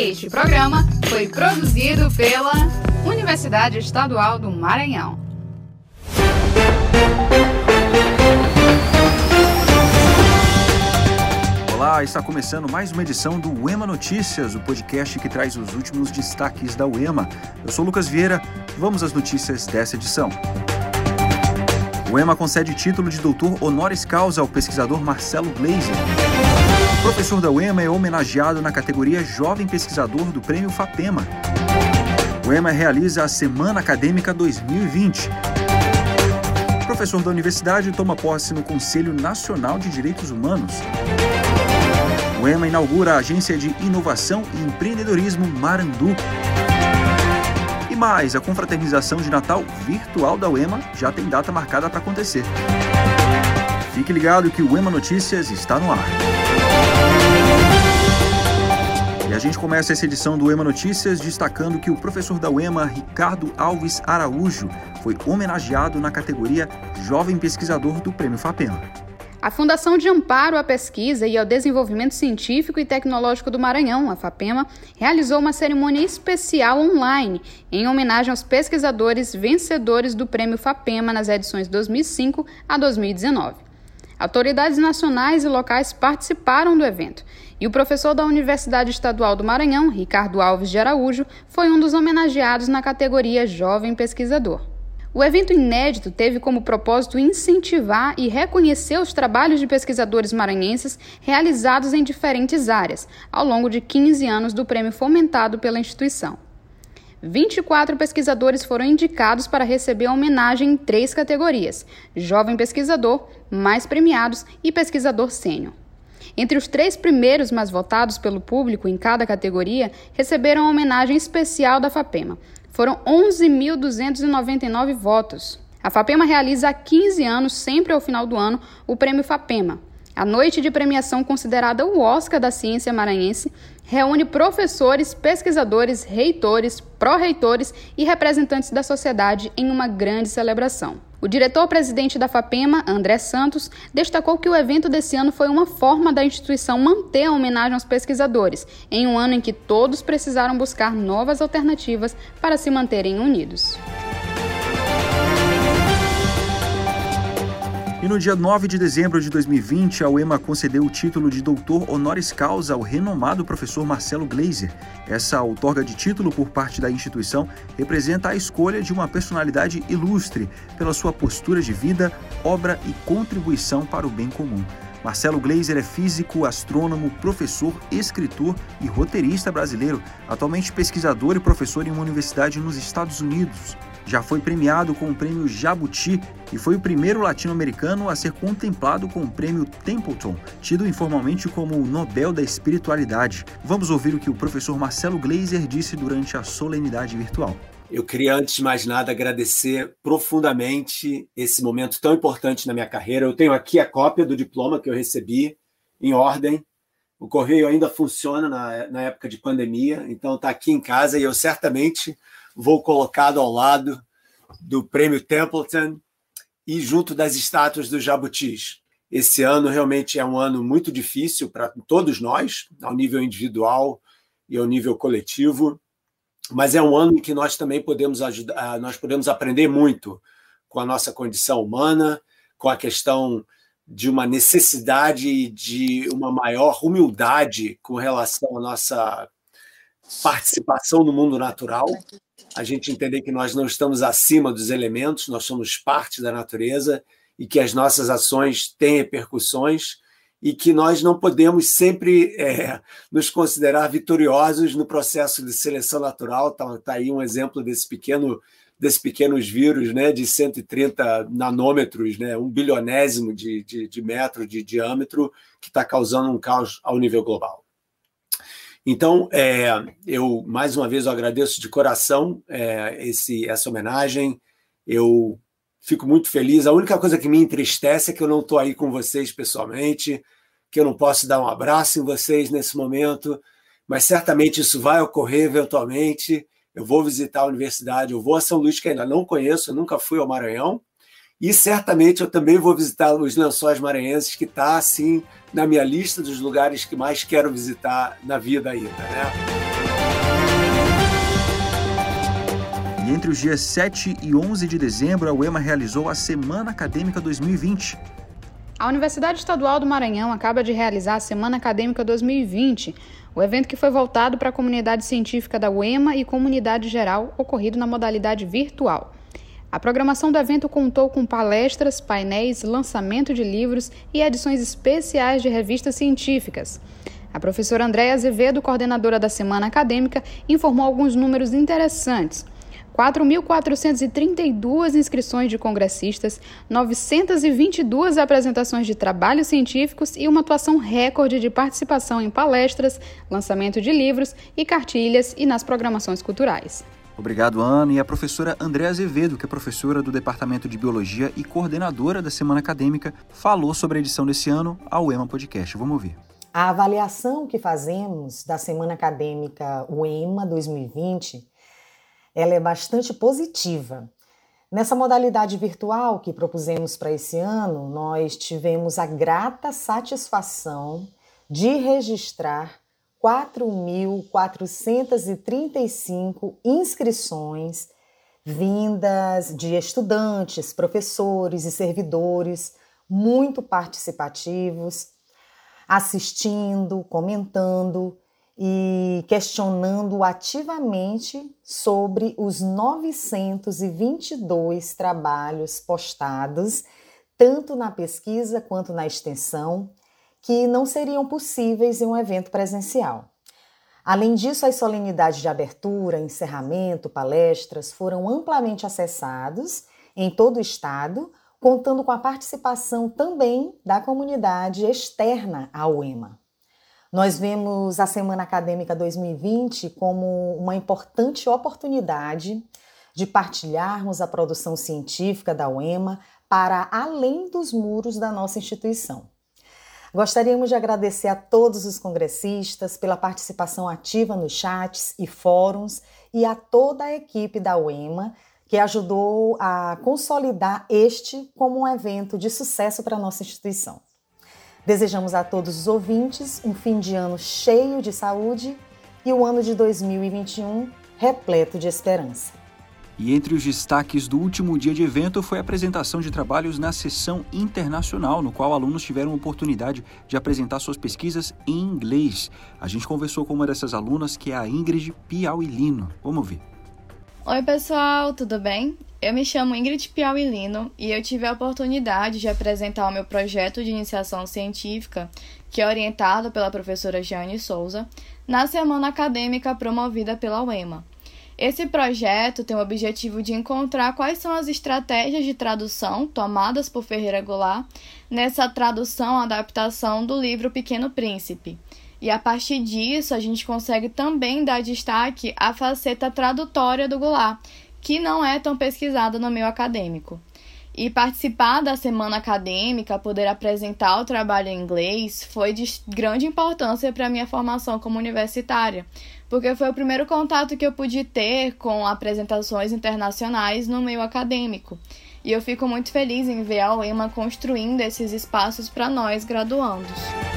Este programa foi produzido pela Universidade Estadual do Maranhão. Olá, está começando mais uma edição do UEMA Notícias, o podcast que traz os últimos destaques da UEMA. Eu sou Lucas Vieira, vamos às notícias dessa edição. O EMA concede título de doutor honoris causa ao pesquisador Marcelo Gleiser. Professor da UEMA é homenageado na categoria Jovem Pesquisador do Prêmio FAPEMA. O EMA realiza a Semana Acadêmica 2020. O professor da universidade toma posse no Conselho Nacional de Direitos Humanos. O EMA inaugura a Agência de Inovação e Empreendedorismo Marandu mais, a confraternização de Natal virtual da UEMA já tem data marcada para acontecer. Fique ligado que o UEMA Notícias está no ar. A gente começa essa edição do UEMA Notícias destacando que o professor da UEMA, Ricardo Alves Araújo, foi homenageado na categoria Jovem Pesquisador do Prêmio FAPEMA. A Fundação de Amparo à Pesquisa e ao Desenvolvimento Científico e Tecnológico do Maranhão, a FAPEMA, realizou uma cerimônia especial online em homenagem aos pesquisadores vencedores do Prêmio FAPEMA nas edições 2005 a 2019. Autoridades nacionais e locais participaram do evento e o professor da Universidade Estadual do Maranhão, Ricardo Alves de Araújo, foi um dos homenageados na categoria Jovem Pesquisador. O evento inédito teve como propósito incentivar e reconhecer os trabalhos de pesquisadores maranhenses realizados em diferentes áreas, ao longo de 15 anos do prêmio fomentado pela instituição. 24 pesquisadores foram indicados para receber a homenagem em três categorias: Jovem Pesquisador, Mais Premiados e Pesquisador Sênior. Entre os três primeiros mais votados pelo público em cada categoria, receberam a homenagem especial da FAPEMA, foram 11.299 votos. A FAPEMA realiza há 15 anos, sempre ao final do ano, o Prêmio FAPEMA. A noite de premiação, considerada o Oscar da ciência maranhense, reúne professores, pesquisadores, reitores, pró-reitores e representantes da sociedade em uma grande celebração. O diretor-presidente da FAPEMA, André Santos, destacou que o evento desse ano foi uma forma da instituição manter a homenagem aos pesquisadores, em um ano em que todos precisaram buscar novas alternativas para se manterem unidos. E no dia 9 de dezembro de 2020, a UEMA concedeu o título de doutor honoris causa ao renomado professor Marcelo Gleiser. Essa outorga de título por parte da instituição representa a escolha de uma personalidade ilustre pela sua postura de vida, obra e contribuição para o bem comum. Marcelo Gleiser é físico, astrônomo, professor, escritor e roteirista brasileiro, atualmente pesquisador e professor em uma universidade nos Estados Unidos já foi premiado com o prêmio Jabuti e foi o primeiro latino-americano a ser contemplado com o prêmio Templeton, tido informalmente como o Nobel da Espiritualidade. Vamos ouvir o que o professor Marcelo Gleiser disse durante a solenidade virtual. Eu queria, antes de mais nada, agradecer profundamente esse momento tão importante na minha carreira. Eu tenho aqui a cópia do diploma que eu recebi em ordem. O correio ainda funciona na, na época de pandemia, então está aqui em casa e eu certamente vou colocado ao lado do Prêmio Templeton e junto das estátuas dos jabutis. Esse ano realmente é um ano muito difícil para todos nós, ao nível individual e ao nível coletivo, mas é um ano em que nós também podemos ajudar, ah, nós podemos aprender muito com a nossa condição humana, com a questão de uma necessidade de uma maior humildade com relação à nossa participação no mundo natural a gente entender que nós não estamos acima dos elementos, nós somos parte da natureza e que as nossas ações têm repercussões e que nós não podemos sempre é, nos considerar vitoriosos no processo de seleção natural. Está tá aí um exemplo desse pequeno desses pequenos vírus né, de 130 nanômetros, né, um bilionésimo de, de, de metro de diâmetro, que está causando um caos ao nível global. Então, é, eu mais uma vez eu agradeço de coração é, esse, essa homenagem. Eu fico muito feliz. A única coisa que me entristece é que eu não estou aí com vocês pessoalmente, que eu não posso dar um abraço em vocês nesse momento, mas certamente isso vai ocorrer eventualmente. Eu vou visitar a universidade, eu vou a São Luís, que ainda não conheço, nunca fui ao Maranhão, E certamente eu também vou visitar os Lençóis Maranhenses, que está assim na minha lista dos lugares que mais quero visitar na vida ainda, né? E entre os dias 7 e 11 de dezembro, a UEMA realizou a Semana Acadêmica 2020. A Universidade Estadual do Maranhão acaba de realizar a Semana Acadêmica 2020, o evento que foi voltado para a comunidade científica da UEMA e comunidade geral, ocorrido na modalidade virtual. A programação do evento contou com palestras, painéis, lançamento de livros e edições especiais de revistas científicas. A professora Andréa Azevedo, coordenadora da Semana Acadêmica, informou alguns números interessantes. 4.432 inscrições de congressistas, 922 apresentações de trabalhos científicos e uma atuação recorde de participação em palestras, lançamento de livros e cartilhas e nas programações culturais. Obrigado, Ana. E a professora André Azevedo, que é professora do Departamento de Biologia e coordenadora da Semana Acadêmica, falou sobre a edição desse ano ao EMA Podcast. Vamos ouvir. A avaliação que fazemos da Semana Acadêmica UEMA 2020, ela é bastante positiva. Nessa modalidade virtual que propusemos para esse ano, nós tivemos a grata satisfação de registrar 4.435 inscrições vindas de estudantes, professores e servidores muito participativos, assistindo, comentando e questionando ativamente sobre os 922 trabalhos postados, tanto na pesquisa quanto na extensão, que não seriam possíveis em um evento presencial. Além disso, as solenidades de abertura, encerramento, palestras foram amplamente acessados em todo o estado, contando com a participação também da comunidade externa ao EMA. Nós vemos a Semana Acadêmica 2020 como uma importante oportunidade de partilharmos a produção científica da UEMA para além dos muros da nossa instituição. Gostaríamos de agradecer a todos os congressistas pela participação ativa nos chats e fóruns e a toda a equipe da UEMA que ajudou a consolidar este como um evento de sucesso para a nossa instituição. Desejamos a todos os ouvintes um fim de ano cheio de saúde e o ano de 2021 repleto de esperança. E entre os destaques do último dia de evento foi a apresentação de trabalhos na sessão internacional, no qual alunos tiveram oportunidade de apresentar suas pesquisas em inglês. A gente conversou com uma dessas alunas, que é a Ingrid Piauilino. Vamos ver. Oi, pessoal, tudo bem? Eu me chamo Ingrid Piauilino e eu tive a oportunidade de apresentar o meu projeto de iniciação científica, que é orientado pela professora Jane Souza, na semana acadêmica promovida pela UEMA. Esse projeto tem o objetivo de encontrar quais são as estratégias de tradução tomadas por Ferreira Goulart nessa tradução adaptação do livro Pequeno Príncipe. E a partir disso, a gente consegue também dar destaque à faceta tradutória do Goulart, que não é tão pesquisada no meio acadêmico. E participar da semana acadêmica, poder apresentar o trabalho em inglês, foi de grande importância para a minha formação como universitária, porque foi o primeiro contato que eu pude ter com apresentações internacionais no meio acadêmico. E eu fico muito feliz em ver a UEMA construindo esses espaços para nós graduandos.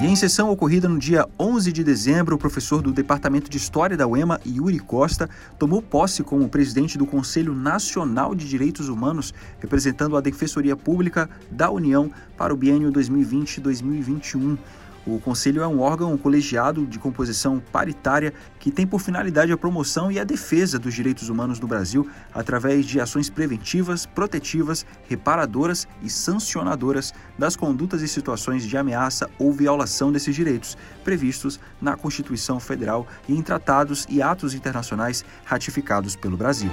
E em sessão ocorrida no dia 11 de dezembro, o professor do Departamento de História da UEMA, Yuri Costa, tomou posse como presidente do Conselho Nacional de Direitos Humanos, representando a Defensoria Pública da União para o biênio 2020-2021. O Conselho é um órgão colegiado de composição paritária que tem por finalidade a promoção e a defesa dos direitos humanos no Brasil através de ações preventivas, protetivas, reparadoras e sancionadoras das condutas e situações de ameaça ou violação desses direitos previstos na Constituição Federal e em tratados e atos internacionais ratificados pelo Brasil.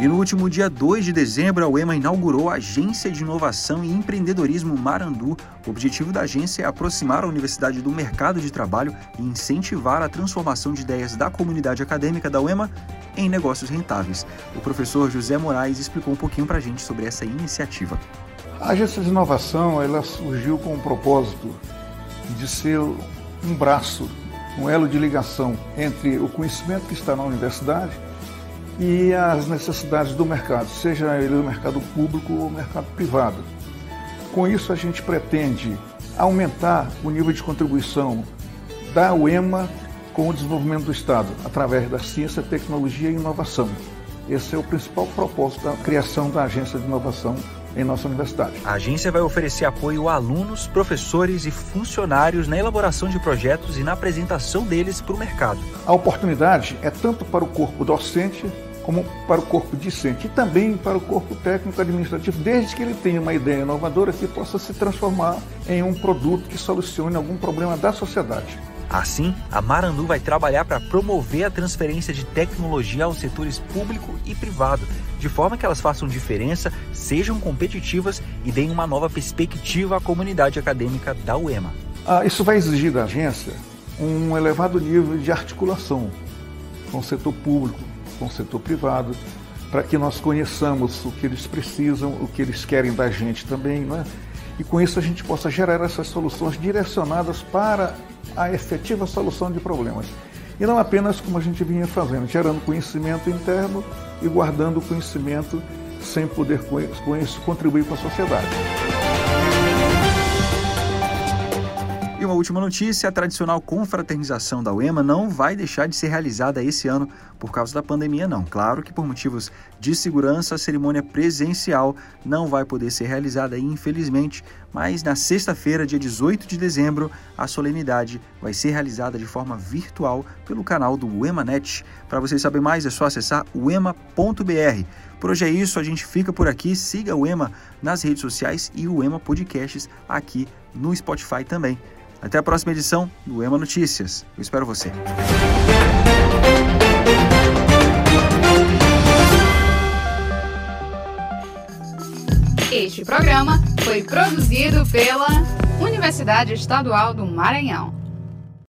E no último dia 2 de dezembro, a UEMA inaugurou a Agência de Inovação e Empreendedorismo Marandu. O objetivo da agência é aproximar a universidade do mercado de trabalho e incentivar a transformação de ideias da comunidade acadêmica da UEMA em negócios rentáveis. O professor José Moraes explicou um pouquinho para a gente sobre essa iniciativa. A Agência de Inovação ela surgiu com o propósito de ser um braço um elo de ligação entre o conhecimento que está na universidade e as necessidades do mercado, seja ele o mercado público ou o mercado privado. Com isso, a gente pretende aumentar o nível de contribuição da UEMA com o desenvolvimento do Estado, através da ciência, tecnologia e inovação. Esse é o principal propósito da criação da Agência de Inovação em nossa universidade. A agência vai oferecer apoio a alunos, professores e funcionários na elaboração de projetos e na apresentação deles para o mercado. A oportunidade é tanto para o corpo docente como para o corpo discente e também para o corpo técnico administrativo, desde que ele tenha uma ideia inovadora que possa se transformar em um produto que solucione algum problema da sociedade. Assim, a Marandu vai trabalhar para promover a transferência de tecnologia aos setores público e privado, de forma que elas façam diferença, sejam competitivas e deem uma nova perspectiva à comunidade acadêmica da UEMA. Ah, isso vai exigir da agência um elevado nível de articulação com o setor público, com o setor privado, para que nós conheçamos o que eles precisam, o que eles querem da gente também, né? e com isso a gente possa gerar essas soluções direcionadas para a efetiva solução de problemas. E não apenas como a gente vinha fazendo, gerando conhecimento interno e guardando conhecimento sem poder com isso contribuir com a sociedade. Uma última notícia: a tradicional confraternização da UEMA não vai deixar de ser realizada esse ano por causa da pandemia, não. Claro que por motivos de segurança, a cerimônia presencial não vai poder ser realizada, infelizmente, mas na sexta-feira, dia 18 de dezembro, a solenidade vai ser realizada de forma virtual pelo canal do UEMANet. Para você saber mais, é só acessar uema.br. Por hoje é isso, a gente fica por aqui. Siga o EMA nas redes sociais e o EMA Podcasts aqui no Spotify também. Até a próxima edição do EMA Notícias. Eu espero você. Este programa foi produzido pela Universidade Estadual do Maranhão.